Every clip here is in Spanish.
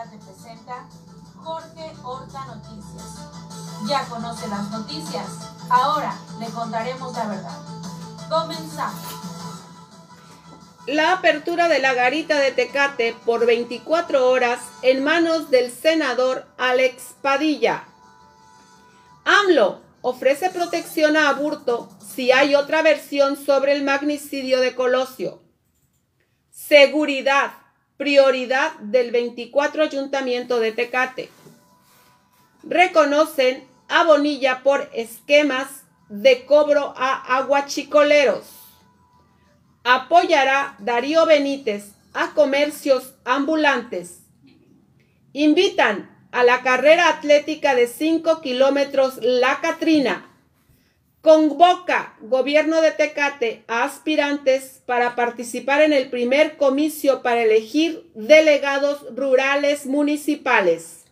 Tecate presenta Jorge Horta Noticias. Ya conoce las noticias, ahora le contaremos la verdad. Comenzamos. La apertura de la garita de Tecate por 24 horas en manos del senador Alex Padilla. AMLO ofrece protección a aborto si hay otra versión sobre el magnicidio de Colosio. Seguridad, prioridad del 24 Ayuntamiento de Tecate. Reconocen a Bonilla por esquemas de cobro a aguachicoleros. Apoyará Darío Benítez a comercios ambulantes. Invitan a la carrera atlética de 5 kilómetros La Catrina. Convoca gobierno de Tecate a aspirantes para participar en el primer comicio para elegir delegados rurales municipales.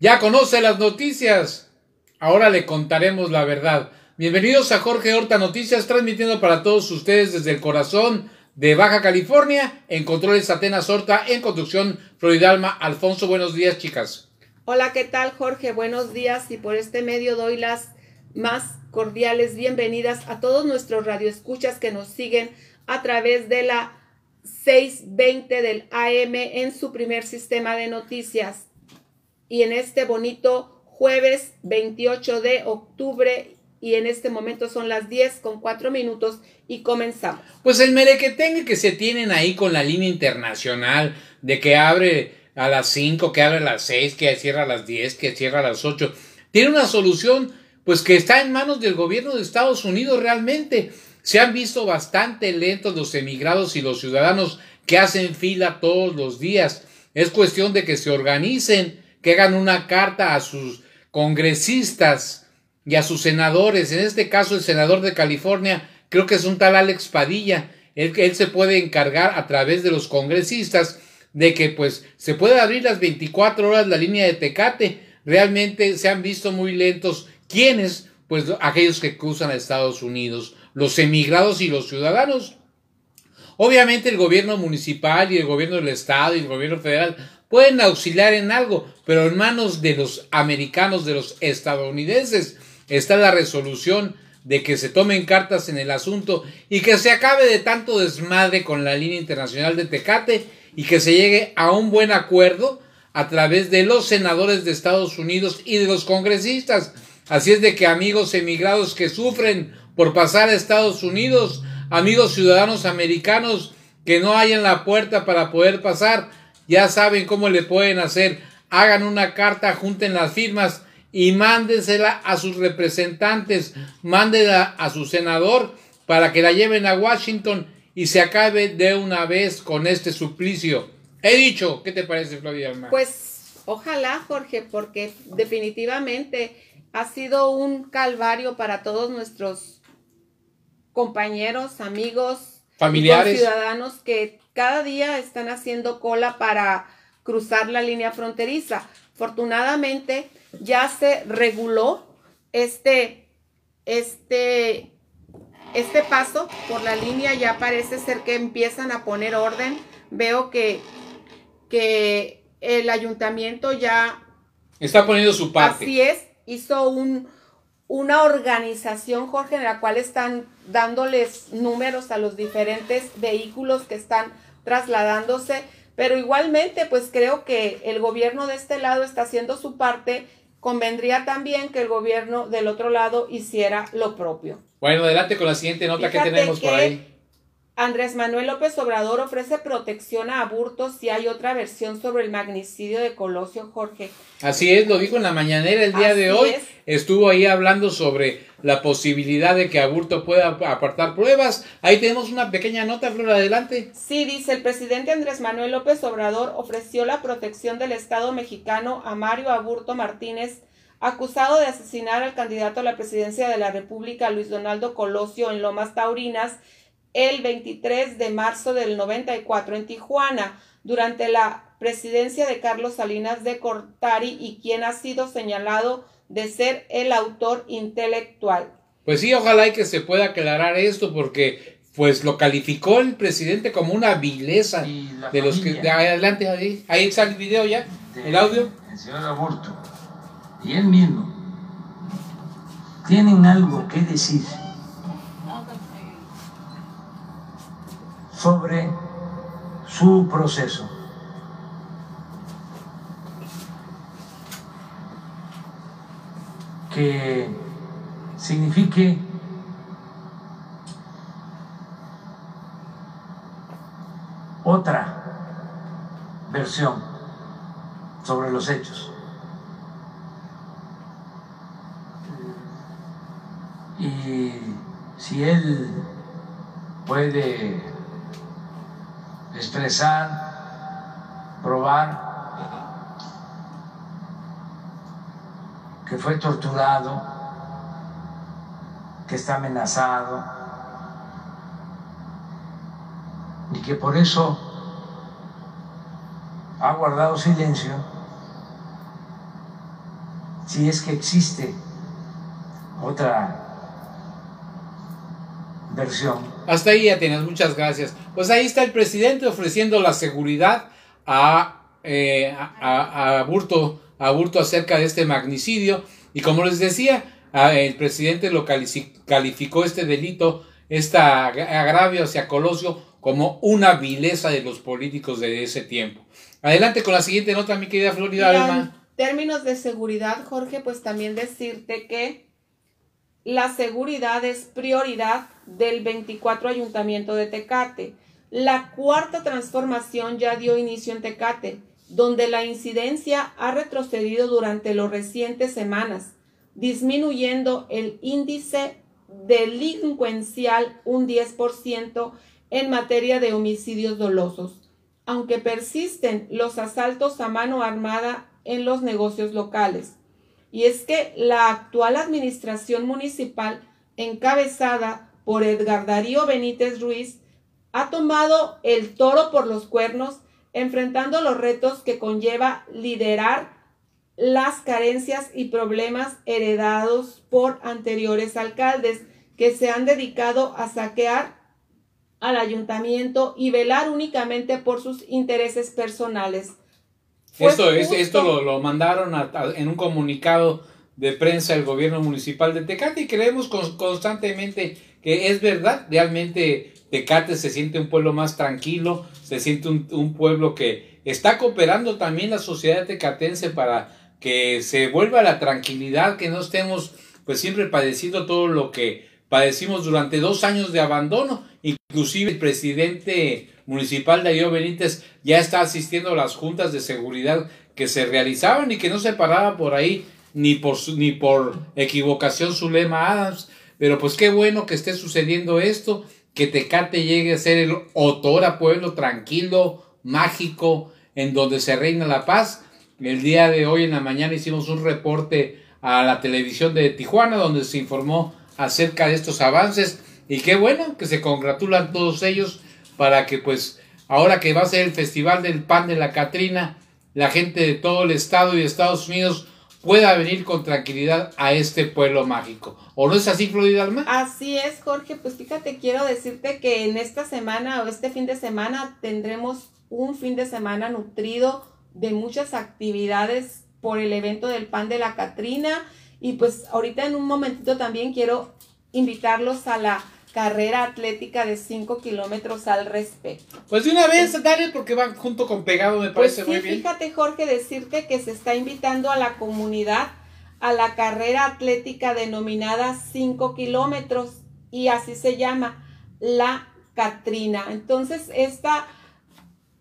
Ya conoce las noticias. Ahora le contaremos la verdad. Bienvenidos a Jorge Horta Noticias, transmitiendo para todos ustedes desde el corazón de Baja California, en controles Atenas Horta, en conducción Floridalma Alfonso. Buenos días, chicas. Hola, ¿qué tal Jorge? Buenos días y por este medio doy las más cordiales bienvenidas a todos nuestros radioescuchas que nos siguen a través de la 620 del AM en su primer sistema de noticias. Y en este bonito jueves 28 de octubre y en este momento son las 10 con 4 minutos y comenzamos. Pues el merequetengue que se tienen ahí con la línea internacional de que abre a las 5, que abre a las 6, que cierra a las 10, que cierra a las 8. Tiene una solución, pues que está en manos del gobierno de Estados Unidos realmente. Se han visto bastante lentos los emigrados y los ciudadanos que hacen fila todos los días. Es cuestión de que se organicen, que hagan una carta a sus congresistas y a sus senadores. En este caso, el senador de California, creo que es un tal Alex Padilla. Él, él se puede encargar a través de los congresistas de que pues se puede abrir las 24 horas la línea de Tecate. Realmente se han visto muy lentos. ¿Quiénes? Pues aquellos que cruzan a Estados Unidos, los emigrados y los ciudadanos. Obviamente el gobierno municipal y el gobierno del estado y el gobierno federal pueden auxiliar en algo, pero en manos de los americanos, de los estadounidenses, está la resolución de que se tomen cartas en el asunto y que se acabe de tanto desmadre con la línea internacional de Tecate y que se llegue a un buen acuerdo a través de los senadores de Estados Unidos y de los congresistas. Así es de que amigos emigrados que sufren por pasar a Estados Unidos, amigos ciudadanos americanos que no hayan la puerta para poder pasar, ya saben cómo le pueden hacer. Hagan una carta, junten las firmas y mándensela a sus representantes, mándenla a su senador para que la lleven a Washington y se acabe de una vez con este suplicio. He dicho, ¿qué te parece, Flavia? Pues ojalá, Jorge, porque definitivamente ha sido un calvario para todos nuestros compañeros, amigos, familiares, ciudadanos que cada día están haciendo cola para cruzar la línea fronteriza. Afortunadamente ya se reguló este, este este paso por la línea ya parece ser que empiezan a poner orden. Veo que, que el ayuntamiento ya... Está poniendo su parte. Así es, hizo un, una organización, Jorge, en la cual están dándoles números a los diferentes vehículos que están trasladándose, pero igualmente pues creo que el gobierno de este lado está haciendo su parte, convendría también que el gobierno del otro lado hiciera lo propio. Bueno, adelante con la siguiente nota que tenemos por ahí. Andrés Manuel López Obrador ofrece protección a aburtos si hay otra versión sobre el magnicidio de Colosio Jorge. Así es, lo dijo en la mañanera el día de hoy. Estuvo ahí hablando sobre la posibilidad de que Aburto pueda apartar pruebas. Ahí tenemos una pequeña nota, Flor, adelante. Sí, dice, el presidente Andrés Manuel López Obrador ofreció la protección del Estado mexicano a Mario Aburto Martínez acusado de asesinar al candidato a la presidencia de la República, Luis Donaldo Colosio, en Lomas Taurinas, el 23 de marzo del 94 en Tijuana, durante la presidencia de Carlos Salinas de Cortari y quien ha sido señalado de ser el autor intelectual. Pues sí, ojalá y que se pueda aclarar esto porque pues lo calificó el presidente como una vileza de los que... De adelante, ahí, ahí está el video ya, el audio. El señor Aburto y él mismo tienen algo que decir sobre su proceso. Que signifique otra versión sobre los hechos. Y si él puede expresar, probar que fue torturado, que está amenazado, y que por eso ha guardado silencio, si es que existe otra versión. Hasta ahí ya tienes, muchas gracias. Pues ahí está el presidente ofreciendo la seguridad a, eh, a, a, Burto, a Burto acerca de este magnicidio. Y como les decía, el presidente lo calificó este delito, este agravio hacia Colosio como una vileza de los políticos de ese tiempo. Adelante con la siguiente nota, mi querida Florida. En términos de seguridad, Jorge, pues también decirte que la seguridad es prioridad del 24 Ayuntamiento de Tecate. La cuarta transformación ya dio inicio en Tecate, donde la incidencia ha retrocedido durante las recientes semanas, disminuyendo el índice delincuencial un 10% en materia de homicidios dolosos, aunque persisten los asaltos a mano armada en los negocios locales. Y es que la actual administración municipal, encabezada por Edgar Darío Benítez Ruiz, ha tomado el toro por los cuernos, enfrentando los retos que conlleva liderar las carencias y problemas heredados por anteriores alcaldes que se han dedicado a saquear al ayuntamiento y velar únicamente por sus intereses personales. Esto, esto lo, lo mandaron en un comunicado de prensa el gobierno municipal de Tecate y creemos constantemente que es verdad, realmente Tecate se siente un pueblo más tranquilo, se siente un, un pueblo que está cooperando también la sociedad tecatense para que se vuelva la tranquilidad, que no estemos pues siempre padeciendo todo lo que padecimos durante dos años de abandono. Inclusive el presidente municipal de Darío Benítez ya está asistiendo a las juntas de seguridad que se realizaban y que no se paraba por ahí ni por, ni por equivocación su lema Adams. Pero pues qué bueno que esté sucediendo esto, que Tecate llegue a ser el otora pueblo tranquilo, mágico, en donde se reina la paz. El día de hoy en la mañana hicimos un reporte a la televisión de Tijuana donde se informó acerca de estos avances y qué bueno que se congratulan todos ellos para que pues ahora que va a ser el Festival del Pan de la Catrina, la gente de todo el estado y de Estados Unidos pueda venir con tranquilidad a este pueblo mágico. ¿O no es así, Florida Alma? Así es, Jorge. Pues fíjate, quiero decirte que en esta semana o este fin de semana tendremos un fin de semana nutrido de muchas actividades por el evento del Pan de la Catrina y pues ahorita en un momentito también quiero invitarlos a la carrera atlética de 5 kilómetros al respecto. Pues de una vez, dale, porque van junto con pegado, me pues parece muy bien. Fíjate, Jorge, decirte que se está invitando a la comunidad a la carrera atlética denominada 5 kilómetros y así se llama la Catrina. Entonces, esta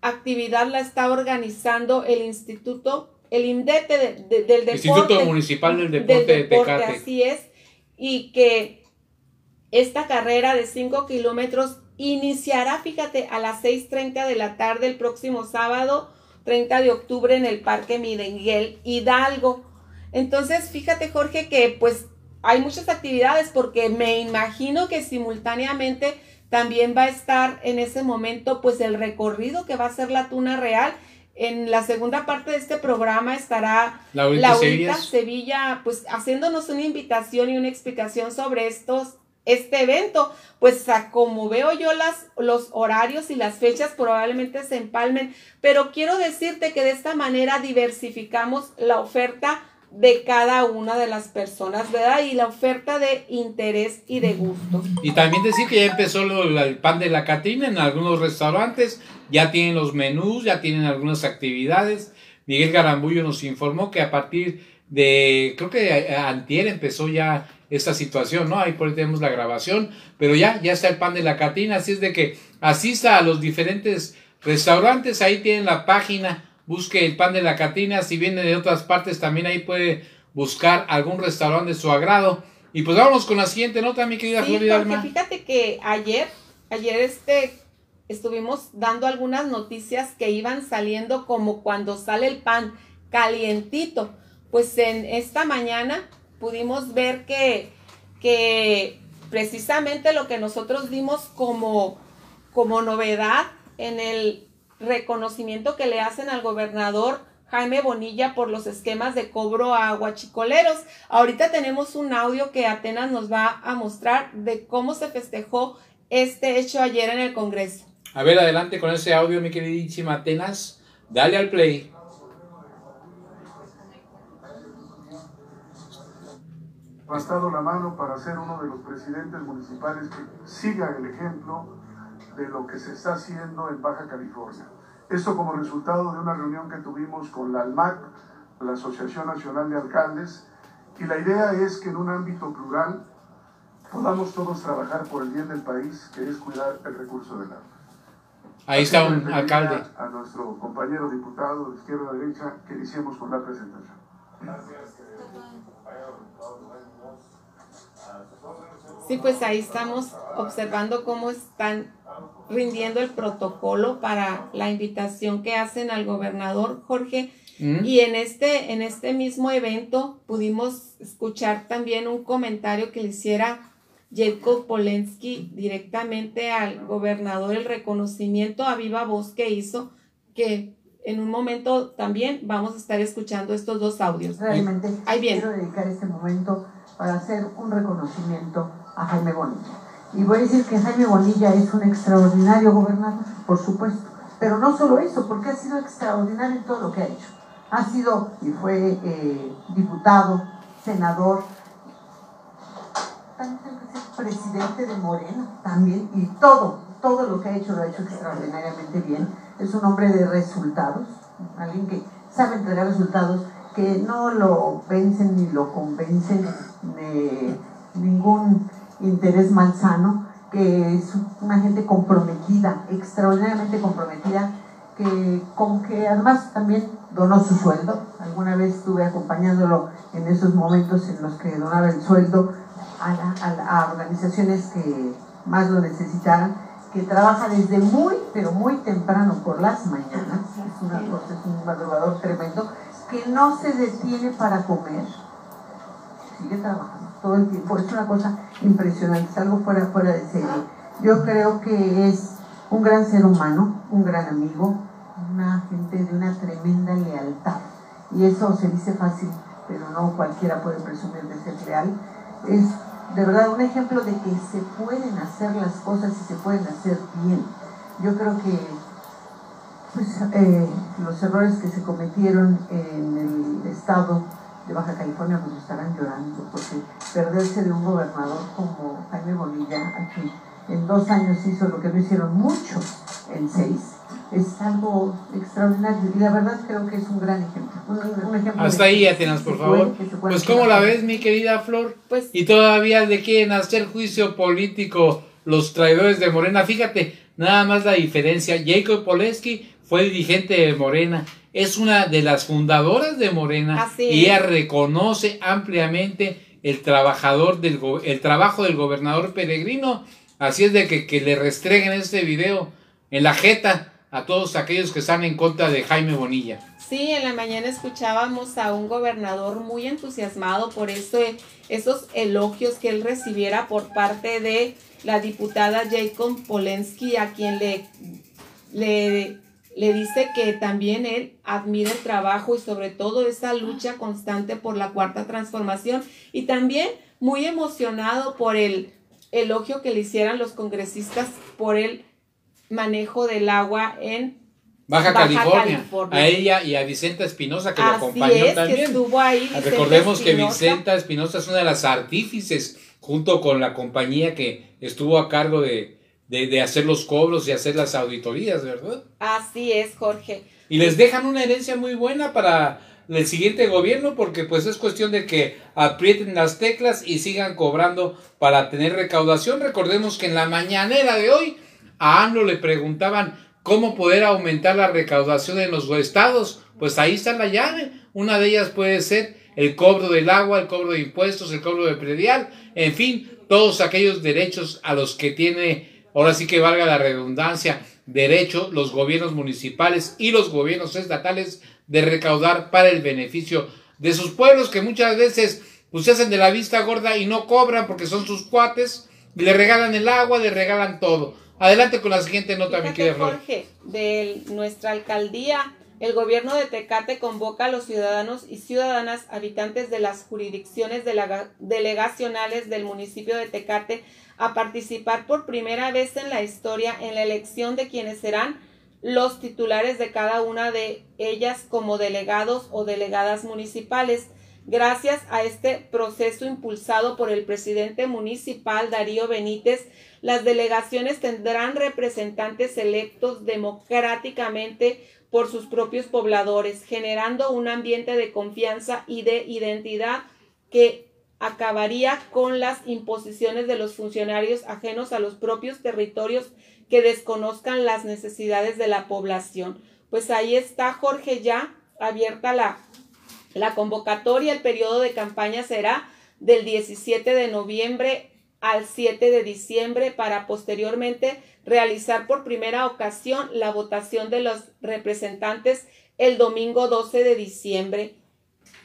actividad la está organizando el Instituto el INDETE del Deporte. Instituto Municipal del Deporte, de Tecate. Así es. Y que esta carrera de 5 kilómetros iniciará, fíjate, a las 6.30 de la tarde el próximo sábado, 30 de octubre, en el Parque Midenguel Hidalgo. Entonces, fíjate, Jorge, que pues hay muchas actividades porque me imagino que simultáneamente también va a estar en ese momento pues el recorrido que va a ser la Tuna Real en la segunda parte de este programa estará Laurita, Sevilla. Sevilla, pues haciéndonos una invitación y una explicación sobre estos este evento. Pues como veo yo las, los horarios y las fechas probablemente se empalmen, pero quiero decirte que de esta manera diversificamos la oferta de cada una de las personas, ¿verdad? Y la oferta de interés y de gusto. Y también decir que ya empezó el pan de la Catrina en algunos restaurantes, ya tienen los menús, ya tienen algunas actividades. Miguel Garambullo nos informó que a partir de, creo que antier empezó ya esta situación, ¿no? Ahí por ahí tenemos la grabación, pero ya, ya está el pan de la Catrina, así es de que asista a los diferentes restaurantes, ahí tienen la página busque el pan de la Catina. Si viene de otras partes, también ahí puede buscar algún restaurante de su agrado. Y pues vámonos con la siguiente nota, mi querida sí, Florida Fíjate que ayer, ayer este, estuvimos dando algunas noticias que iban saliendo como cuando sale el pan calientito. Pues en esta mañana pudimos ver que, que precisamente lo que nosotros dimos como, como novedad en el reconocimiento que le hacen al gobernador Jaime Bonilla por los esquemas de cobro a guachicoleros. Ahorita tenemos un audio que Atenas nos va a mostrar de cómo se festejó este hecho ayer en el Congreso. A ver, adelante con ese audio, mi queridísima Atenas. Dale al play. Bastado la mano para ser uno de los presidentes municipales que siga el ejemplo de lo que se está haciendo en Baja California. Esto como resultado de una reunión que tuvimos con la ALMAC, la Asociación Nacional de Alcaldes, y la idea es que en un ámbito plural podamos todos trabajar por el bien del país, que es cuidar el recurso del agua. Ahí está un alcalde. A nuestro compañero diputado de izquierda a derecha que iniciemos con la presentación. Gracias. Sí, pues ahí estamos observando cómo están rindiendo el protocolo para la invitación que hacen al gobernador Jorge. Mm. Y en este, en este mismo evento pudimos escuchar también un comentario que le hiciera Jacob Polensky directamente al gobernador, el reconocimiento a viva voz que hizo, que en un momento también vamos a estar escuchando estos dos audios. Realmente quiero dedicar este momento para hacer un reconocimiento a Jaime Bonilla y voy a decir que Jaime Bonilla es un extraordinario gobernador, por supuesto. Pero no solo eso, porque ha sido extraordinario en todo lo que ha hecho. Ha sido y fue eh, diputado, senador, también presidente de Morena, también, y todo, todo lo que ha hecho lo ha hecho extraordinariamente bien. Es un hombre de resultados, alguien que sabe entregar resultados, que no lo vencen ni lo convencen de ningún interés malsano, que es una gente comprometida, extraordinariamente comprometida, que, con que además también donó su sueldo. Alguna vez estuve acompañándolo en esos momentos en los que donaba el sueldo a, a organizaciones que más lo necesitaran, que trabaja desde muy, pero muy temprano por las mañanas, es, una cosa, es un madrugador tremendo, que no se detiene para comer, sigue trabajando todo el tiempo. Es una cosa impresionante, es algo fuera, fuera de serie. Yo creo que es un gran ser humano, un gran amigo, una gente de una tremenda lealtad. Y eso se dice fácil, pero no cualquiera puede presumir de ser leal. Es de verdad un ejemplo de que se pueden hacer las cosas y se pueden hacer bien. Yo creo que pues, eh, los errores que se cometieron en el Estado de Baja California pues estarán llorando, porque perderse de un gobernador como Jaime Bonilla, aquí en dos años hizo lo que no hicieron muchos en seis, es algo extraordinario y la verdad creo que es un gran ejemplo. Hasta ahí, Atenas, por favor. Pues ¿cómo la ves, mi querida Flor? Pues, y todavía le quieren hacer juicio político los traidores de Morena. Fíjate, nada más la diferencia. Jacob Poleski fue dirigente de Morena es una de las fundadoras de Morena y ella reconoce ampliamente el trabajador del el trabajo del gobernador peregrino. Así es de que, que le restreguen este video en la jeta a todos aquellos que están en contra de Jaime Bonilla. Sí, en la mañana escuchábamos a un gobernador muy entusiasmado por ese, esos elogios que él recibiera por parte de la diputada Jacob Polensky, a quien le, le le dice que también él admira el trabajo y sobre todo esa lucha constante por la cuarta transformación y también muy emocionado por el elogio que le hicieran los congresistas por el manejo del agua en Baja, Baja California. California. A ella y a Vicenta Espinosa que lo acompañó es, que también. estuvo ahí. Vicenta Recordemos que. Vicenta Espinosa es una de las artífices, junto con la compañía que estuvo a cargo de, de, de hacer los cobros y hacer las auditorías, ¿verdad? Así es, Jorge. Y les dejan una herencia muy buena para el siguiente gobierno, porque pues es cuestión de que aprieten las teclas y sigan cobrando para tener recaudación. Recordemos que en la mañanera de hoy a AMLO le preguntaban cómo poder aumentar la recaudación en los estados. Pues ahí está la llave. Una de ellas puede ser el cobro del agua, el cobro de impuestos, el cobro de predial, en fin, todos aquellos derechos a los que tiene, ahora sí que valga la redundancia, derecho los gobiernos municipales y los gobiernos estatales de recaudar para el beneficio de sus pueblos que muchas veces pues se hacen de la vista gorda y no cobran porque son sus cuates, y le regalan el agua, le regalan todo. Adelante con la siguiente nota, mi Fíjate, querida Flor. Jorge, de nuestra alcaldía, el gobierno de Tecate convoca a los ciudadanos y ciudadanas habitantes de las jurisdicciones delega- delegacionales del municipio de Tecate a participar por primera vez en la historia en la elección de quienes serán los titulares de cada una de ellas como delegados o delegadas municipales. Gracias a este proceso impulsado por el presidente municipal Darío Benítez, las delegaciones tendrán representantes electos democráticamente por sus propios pobladores, generando un ambiente de confianza y de identidad que acabaría con las imposiciones de los funcionarios ajenos a los propios territorios que desconozcan las necesidades de la población. Pues ahí está, Jorge, ya abierta la, la convocatoria. El periodo de campaña será del 17 de noviembre al 7 de diciembre para posteriormente realizar por primera ocasión la votación de los representantes el domingo 12 de diciembre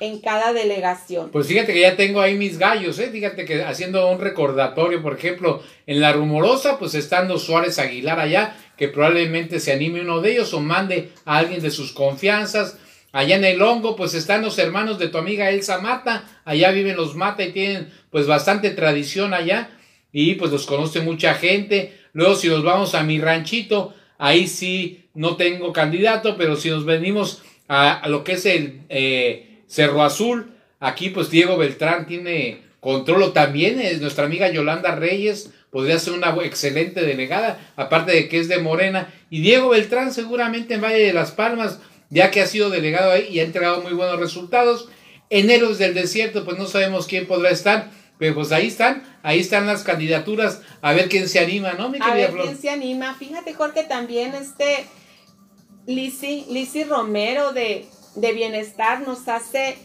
en cada delegación. Pues fíjate que ya tengo ahí mis gallos, ¿eh? Fíjate que haciendo un recordatorio, por ejemplo, en La Rumorosa, pues estando Suárez Aguilar allá, que probablemente se anime uno de ellos o mande a alguien de sus confianzas. Allá en el hongo, pues están los hermanos de tu amiga Elsa Mata, allá viven los Mata y tienen pues bastante tradición allá y pues los conoce mucha gente. Luego si nos vamos a mi ranchito, ahí sí no tengo candidato, pero si nos venimos a, a lo que es el eh, Cerro Azul, aquí pues Diego Beltrán tiene control también, es nuestra amiga Yolanda Reyes, podría ser una excelente delegada, aparte de que es de Morena, y Diego Beltrán seguramente en Valle de las Palmas, ya que ha sido delegado ahí y ha entregado muy buenos resultados. En Héroes del Desierto, pues no sabemos quién podrá estar, pero pues ahí están, ahí están las candidaturas, a ver quién se anima, ¿no, mi A ver Flor? quién se anima. Fíjate, Jorge, también este Lisi, Lisi Romero de, de Bienestar nos hace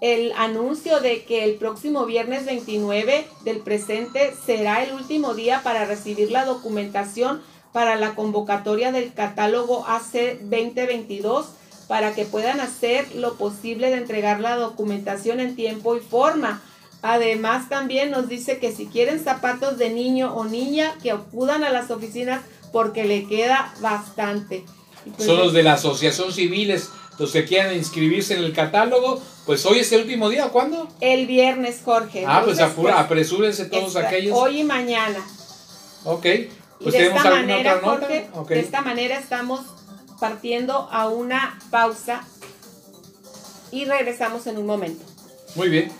el anuncio de que el próximo viernes 29 del presente será el último día para recibir la documentación para la convocatoria del catálogo AC 2022 para que puedan hacer lo posible de entregar la documentación en tiempo y forma. Además también nos dice que si quieren zapatos de niño o niña, que acudan a las oficinas porque le queda bastante. Pues, Son los de la Asociación Civiles, los que quieran inscribirse en el catálogo, pues hoy es el último día, ¿cuándo? El viernes, Jorge. Ah, pues apura, pues, apresúrense todos esta- aquellos. Hoy y mañana. Ok, Y pues de tenemos esta manera, otra nota. Jorge, Ok. de esta manera estamos partiendo a una pausa y regresamos en un momento. Muy bien.